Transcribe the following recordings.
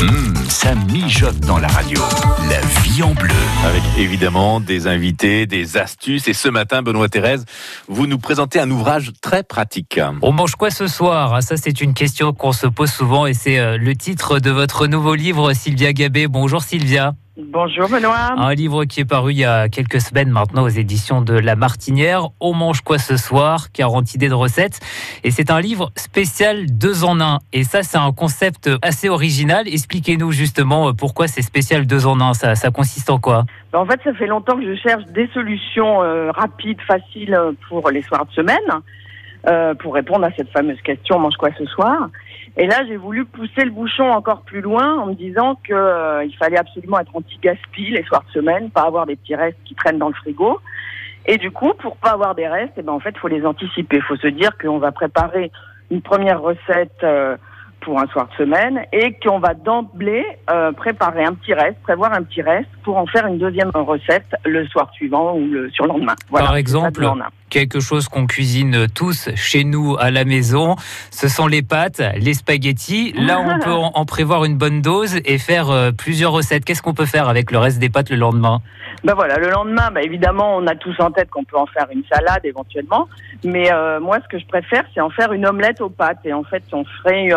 Hum, ça mijote dans la radio. La vie en bleu. Avec évidemment des invités, des astuces. Et ce matin, Benoît Thérèse, vous nous présentez un ouvrage très pratique. On mange quoi ce soir? Ah, Ça, c'est une question qu'on se pose souvent et c'est euh, le titre de votre nouveau livre, Sylvia Gabé. Bonjour Sylvia. Bonjour Benoît. Un livre qui est paru il y a quelques semaines maintenant aux éditions de La Martinière. On mange quoi ce soir 40 idées de recettes. Et c'est un livre spécial deux en un. Et ça, c'est un concept assez original. Expliquez-nous justement euh, pourquoi c'est spécial deux en un? Ça, ça consiste en quoi? Ben, En fait, ça fait longtemps que je cherche des solutions euh, rapides, faciles euh, pour les soirs de semaine, euh, pour répondre à cette fameuse question on mange quoi ce soir? Et là, j'ai voulu pousser le bouchon encore plus loin en me disant que euh, il fallait absolument être anti-gaspi les soirs de semaine, pas avoir des petits restes qui traînent dans le frigo. Et du coup, pour pas avoir des restes, eh ben en fait, faut les anticiper. Faut se dire qu'on va préparer une première recette euh, pour un soir de semaine et qu'on va d'emblée euh, préparer un petit reste, prévoir un petit reste pour en faire une deuxième recette le soir suivant ou le surlendemain. Voilà, Par exemple, quelque chose qu'on cuisine tous chez nous à la maison. Ce sont les pâtes, les spaghettis. Là, on peut en en prévoir une bonne dose et faire euh, plusieurs recettes. Qu'est-ce qu'on peut faire avec le reste des pâtes le lendemain? Ben voilà, le lendemain, ben évidemment, on a tous en tête qu'on peut en faire une salade éventuellement. Mais euh, moi, ce que je préfère, c'est en faire une omelette aux pâtes. Et en fait, on ferait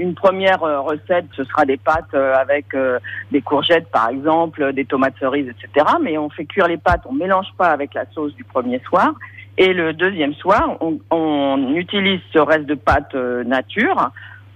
une première euh, recette, ce sera des pâtes euh, avec euh, des courgettes, par exemple, des tomates cerises, etc. Mais on fait cuire les pâtes, on mélange pas avec la sauce du premier soir. Et le deuxième soir, on, on utilise ce reste de pâtes euh, nature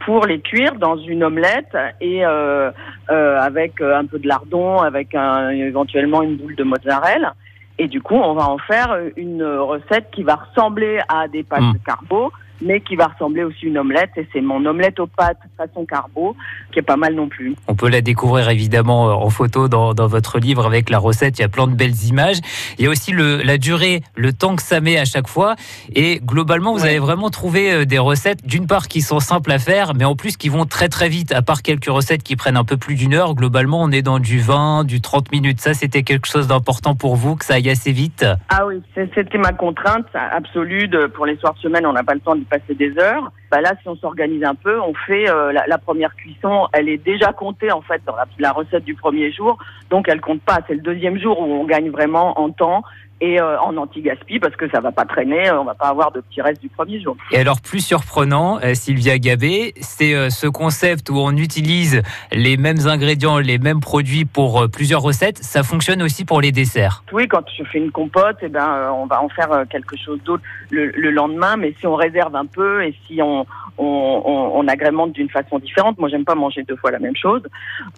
pour les cuire dans une omelette et euh, euh, avec un peu de lardon, avec un, éventuellement une boule de mozzarella. Et du coup, on va en faire une recette qui va ressembler à des pâtes Mm. de carbo, mais qui va ressembler aussi à une omelette. Et c'est mon omelette aux pâtes façon carbo, qui est pas mal non plus. On peut la découvrir évidemment euh, en photo dans, dans votre livre avec la recette. Il y a plein de belles images. Il y a aussi le, la durée, le temps que ça met à chaque fois. Et globalement, vous Ouais. avez vraiment trouvé euh, des recettes, d'une part, qui sont simples à faire, mais en plus qui vont très très vite. À part quelques recettes qui prennent un peu plus d'une heure, globalement, on est dans du 20, du 30 minutes. Ça, c'était quelque chose d'important pour vous, que ça aille assez vite? Ah oui, c'était ma contrainte absolue. De, pour les soirs de semaine, on n'a pas le temps d'y passer des heures. Bah là, si on s'organise un peu, on fait euh, la, la première cuisson. Elle est déjà comptée en fait dans la, la recette du premier jour, donc elle compte pas. C'est le deuxième jour où on gagne vraiment en temps et euh, en anti-gaspi parce que ça va pas traîner. On va pas avoir de petits restes du premier jour. Et alors, plus surprenant, euh, Sylvia Gabé, c'est euh, ce concept où on utilise les mêmes ingrédients, les mêmes produits pour euh, plusieurs recettes. Ça fonctionne aussi pour les desserts. Oui, quand je fais une compote, eh ben, euh, on va en faire euh, quelque chose d'autre le, le lendemain. Mais si on réserve un peu et si on, on, on, on agrémente d'une façon différente, moi j'aime pas manger deux fois la même chose.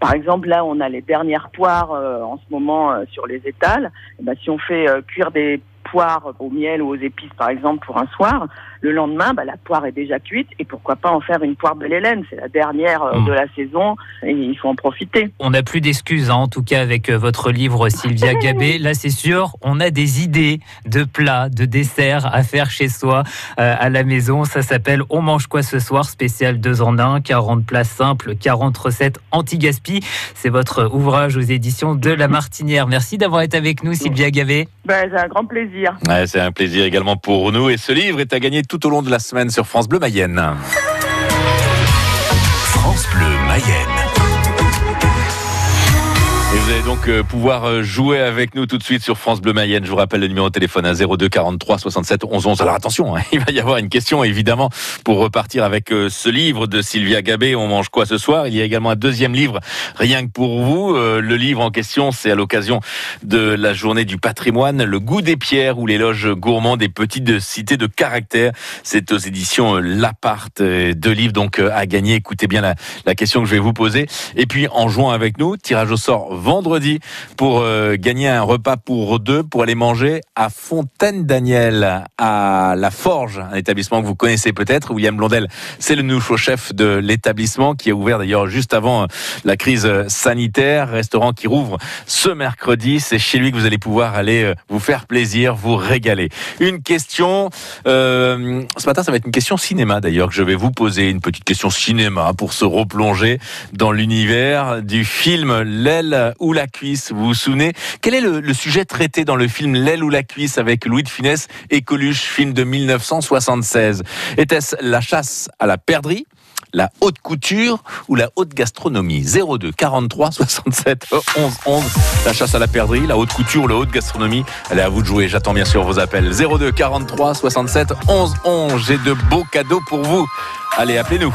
Par exemple, là, on a les dernières poires euh, en ce moment euh, sur les étals. Eh ben, si on fait euh, cuire des poires au miel ou aux épices, par exemple, pour un soir, le lendemain, bah, la poire est déjà cuite et pourquoi pas en faire une poire de l'Hélène C'est la dernière euh, Mm. de la saison et il faut en profiter. On n'a plus d'excuses, hein, en tout cas avec euh, votre livre Sylvia Gabé. Là, c'est sûr, on a des idées de plats, de desserts à faire chez soi, euh, à la maison. Ça s'appelle On mange quoi ce soir Spécial 2 en 1, 40 plats simples, 40 recettes anti-gaspi. C'est votre ouvrage aux éditions de La Martinière. Merci d'avoir été avec nous, Sylvia Gabé. Ben, c'est un grand plaisir. Ouais, c'est un plaisir également pour nous. Et ce livre est à gagner tout au long de la semaine sur France Bleu Mayenne. France Bleu Mayenne. Vous allez donc euh, pouvoir euh, jouer avec nous tout de suite sur France Bleu Mayenne. Je vous rappelle le numéro de téléphone à 02 43 67 11 11. Alors attention, hein, il va y avoir une question évidemment pour repartir avec euh, ce livre de Sylvia Gabé. On mange quoi ce soir? Il y a également un deuxième livre rien que pour vous. Le livre en question, c'est à l'occasion de la journée du patrimoine, Le goût des pierres ou l'éloge gourmand des petites cités de caractère. C'est aux éditions. Euh, Deux livres donc à gagner. Écoutez bien la, la question que je vais vous poser. Et puis en jouant avec nous, tirage au sort vendredi pour euh, gagner un repas pour deux pour aller manger à Fontaine-Daniel, à La Forge, un établissement que vous connaissez peut-être. William Blondel, c'est le nouveau chef de l'établissement qui a ouvert d'ailleurs juste avant euh, la crise euh, sanitaire. Restaurant qui rouvre ce mercredi. C'est chez lui que vous allez pouvoir aller vous faire plaisir, vous régaler. Une question, ce matin ça va être une question cinéma d'ailleurs que je vais vous poser, une petite question cinéma pour se replonger dans l'univers du film L'aile ou la cuisse. Vous vous souvenez? Quel est le, le sujet traité dans le film L'aile ou la cuisse avec Louis de Funès et Coluche, film de 1976 Était-ce la chasse à la perdrix la haute couture ou la haute gastronomie? 02 43 67 11 11. La chasse à la perdrix, la haute couture ou la haute gastronomie? Allez, à vous de jouer. J'attends bien sûr vos appels. 02 43 67 11 11. J'ai de beaux cadeaux pour vous. Allez, appelez-nous.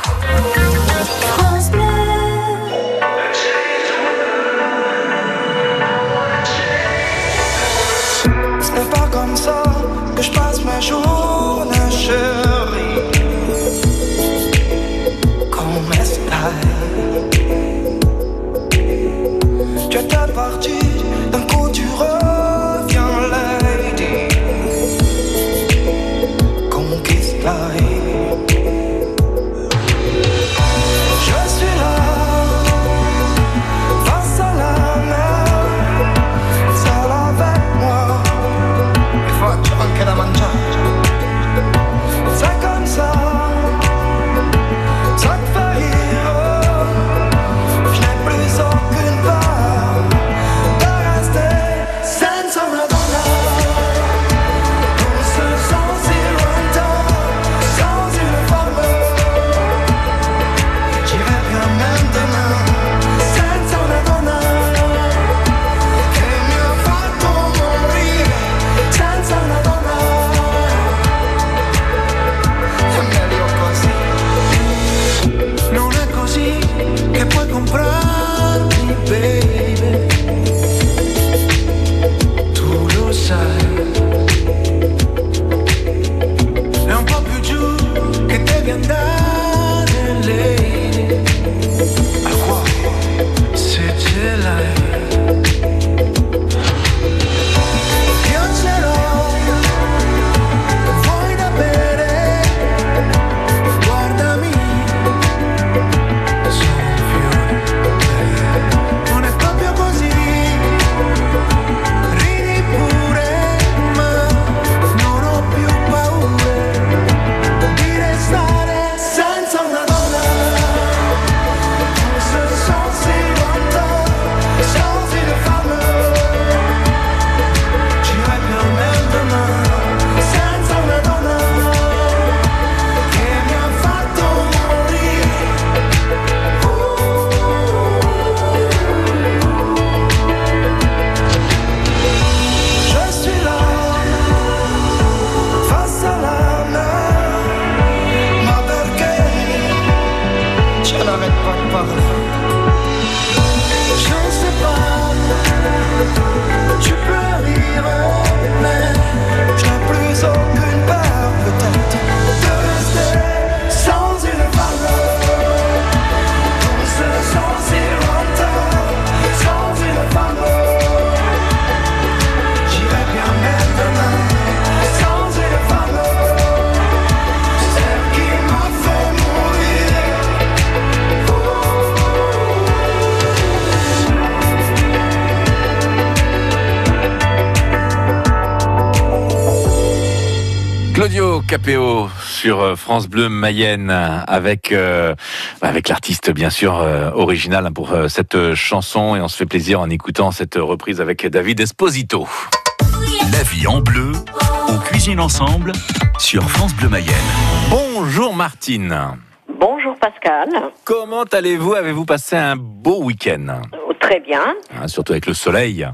Capéo sur euh, France Bleu Mayenne avec euh, avec l'artiste bien sûr euh, original hein, pour euh, cette chanson et on se fait plaisir en écoutant cette reprise avec David Esposito. La vie en bleu, on cuisine ensemble sur France Bleu Mayenne. Bonjour Martine. Bonjour Pascal. Comment allez-vous? Avez-vous passé un beau week-end? Oh, Très bien. Hein, Surtout avec le soleil.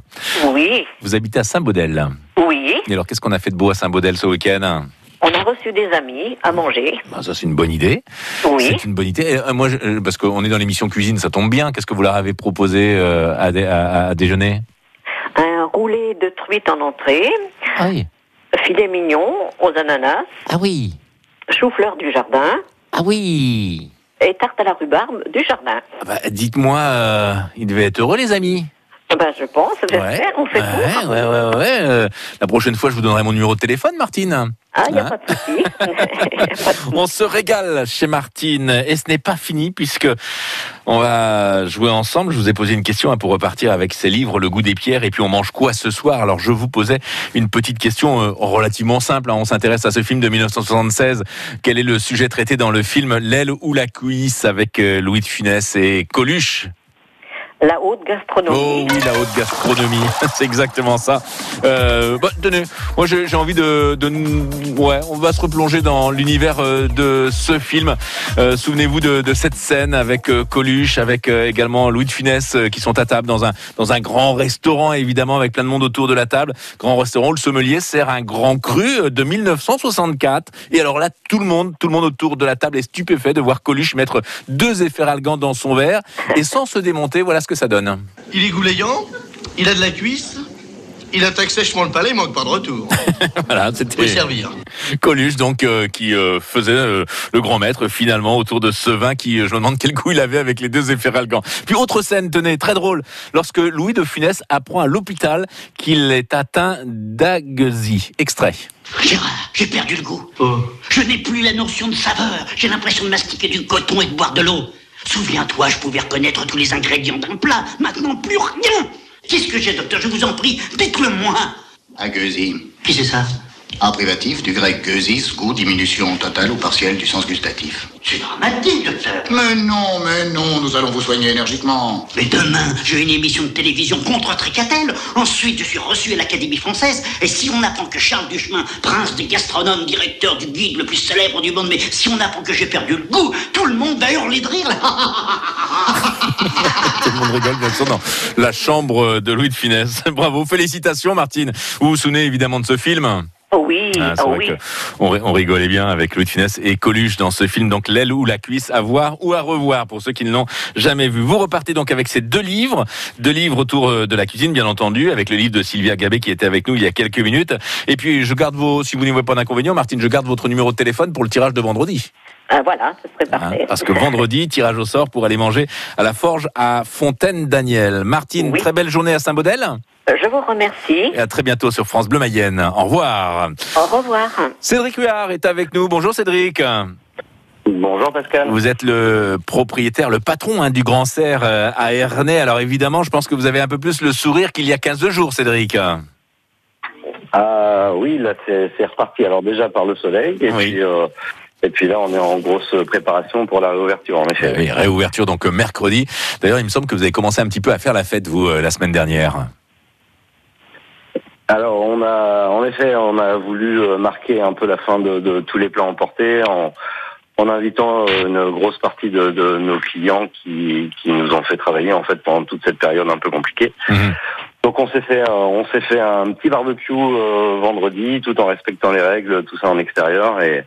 Oui, Vous habitez à Saint-Baudel. oui. Et alors qu'est-ce qu'on a fait de beau à Saint-Baudel ce week-end? On a reçu des amis à manger. Ah, Ça c'est une bonne idée. Oui. C'est une bonne idée. Et, euh, moi, je- euh, parce qu'on est dans l'émission cuisine, ça tombe bien. Qu'est-ce que vous leur avez proposé euh, à, dé- à- à déjeuner? Un roulé de truite en entrée, Ah oui. filet mignon aux ananas, Ah oui. chou-fleur du jardin Ah oui. et tarte à la rhubarbe du jardin. Ah bah, Dites-moi, euh, ils devaient être heureux les amis. Ah Ben, je pense, j'espère, on fait ouais, tout. ouais, ouais, ouais. euh, la prochaine fois, je vous donnerai mon numéro de téléphone, Martine. Ah, il n'y a Hein pas de souci. On se régale chez Martine et ce n'est pas fini puisque on va jouer ensemble. Je vous ai posé une question hein, pour repartir avec ces livres, Le goût des pierres et puis on mange quoi ce soir? Alors je vous posais une petite question euh, relativement simple. hein. On s'intéresse à ce film de 1976. Quel est le sujet traité dans le film L'aile ou la cuisse avec euh, Louis de Funès et Coluche? La haute gastronomie. Oh oui, la haute gastronomie, c'est exactement ça. Euh, bah, tenez, moi j'ai envie de, de, ouais, on va se replonger dans l'univers euh, de ce film. Euh, Souvenez-vous de, cette scène avec euh, Coluche, avec également Louis de Funès qui sont à table dans un dans un grand restaurant évidemment avec plein de monde autour de la table. Grand restaurant, où le sommelier sert un grand cru de 1964. Et alors là, tout le monde, tout le monde autour de la table est stupéfait de voir Coluche mettre deux efferalgans dans son verre et sans se démonter. Voilà ce que ça donne. Il est goulayant, il a de la cuisse, il attaque sèchement le palais, il manque pas de retour. Voilà, c'était servir. Coluche donc euh, qui euh, faisait euh, le grand maître finalement autour de ce vin qui je me demande quel goût il avait avec les deux efferalgans. Puis autre scène, tenez, très drôle, lorsque Louis de Funès apprend à l'hôpital qu'il est atteint d'agésie. Extrait. Gérard, j'ai perdu le goût. Oh. Je n'ai plus la notion de saveur. J'ai l'impression de mastiquer du coton et de boire de l'eau. Souviens-toi, je pouvais reconnaître tous les ingrédients d'un plat. Maintenant, plus rien. Qu'est-ce que j'ai, docteur? Je vous en prie, dites-le moi. Ageusie. Qui c'est ça? En privatif du grec geusis, goût, diminution totale ou partielle du sens gustatif. C'est dramatique, docteur. Mais non, mais non, nous allons vous soigner énergiquement. Mais demain, j'ai une émission de télévision contre Tricatel. Ensuite, je suis reçu à l'Académie française. Et si on apprend que Charles Duchemin, prince des gastronomes, directeur du guide le plus célèbre du monde, mais si on apprend que j'ai perdu le goût, tout le monde va hurler de rire. Tout le monde rigole bien sûr dans la chambre de Louis de Funès. Bravo, félicitations Martine. Vous vous souvenez évidemment de ce film? Oh oui, Ah, c'est oh vrai oui. que on, ri- on rigolait bien avec Louis de Funès et Coluche dans ce film, donc l'aile ou la cuisse à voir ou à revoir pour ceux qui ne l'ont jamais vu. Vous repartez donc avec ces deux livres, deux livres autour euh, de la cuisine, bien entendu, avec le livre de Sylvia Gabé qui était avec nous il y a quelques minutes. Et puis je garde vos, si vous n'y voyez pas d'inconvénient, Martine, je garde votre numéro de téléphone pour le tirage de vendredi. Ah, voilà, ce serait Hein, parce que vendredi, tirage au sort pour aller manger à la forge à Fontaine-Daniel. Martine, Oui. très belle journée à Saint-Baudel Je vous remercie. et à très bientôt sur France Bleu Mayenne. Au revoir. Au revoir. Cédric Huard est avec nous. Bonjour Cédric. Bonjour Pascal. Vous êtes le propriétaire, le patron hein, du Grand Serre euh, à Ernay. Alors évidemment, je pense que vous avez un peu plus le sourire qu'il y a 15 jours, Cédric. Ah oui, là c'est reparti. Alors déjà par le soleil et Oui. puis euh, et puis là on est en grosse préparation pour la réouverture en effet. Oui, réouverture donc euh, mercredi. D'ailleurs, il me semble que vous avez commencé un petit peu à faire la fête, vous, euh, la semaine dernière. Alors on a en effet on a voulu euh, marquer un peu la fin de, tous les plats emportés en invitant euh, une grosse partie de, nos clients qui, qui nous ont fait travailler en fait pendant toute cette période un peu compliquée. Mhm. Donc on s'est fait euh, on s'est fait un petit barbecue euh, vendredi tout en respectant les règles tout ça en extérieur et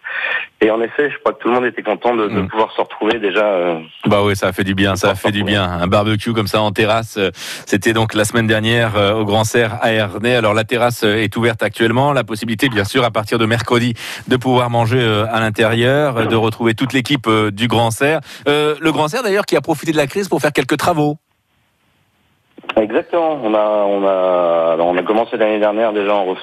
et en effet je crois que tout le monde était content de, de Mhm. pouvoir se retrouver déjà euh, Bah oui, ça a fait du bien, ça a fait du bien. Un barbecue comme ça en terrasse, euh, c'était donc la semaine dernière euh, au Grand Serre à Ernay. Alors la terrasse est ouverte actuellement, la possibilité bien sûr à partir de mercredi de pouvoir manger euh, à l'intérieur, de retrouver toute l'équipe euh, du Grand Serre. Euh, le Grand Serre d'ailleurs qui a profité de la crise pour faire quelques travaux. Exactement. On a, on a, commencé l'année dernière déjà en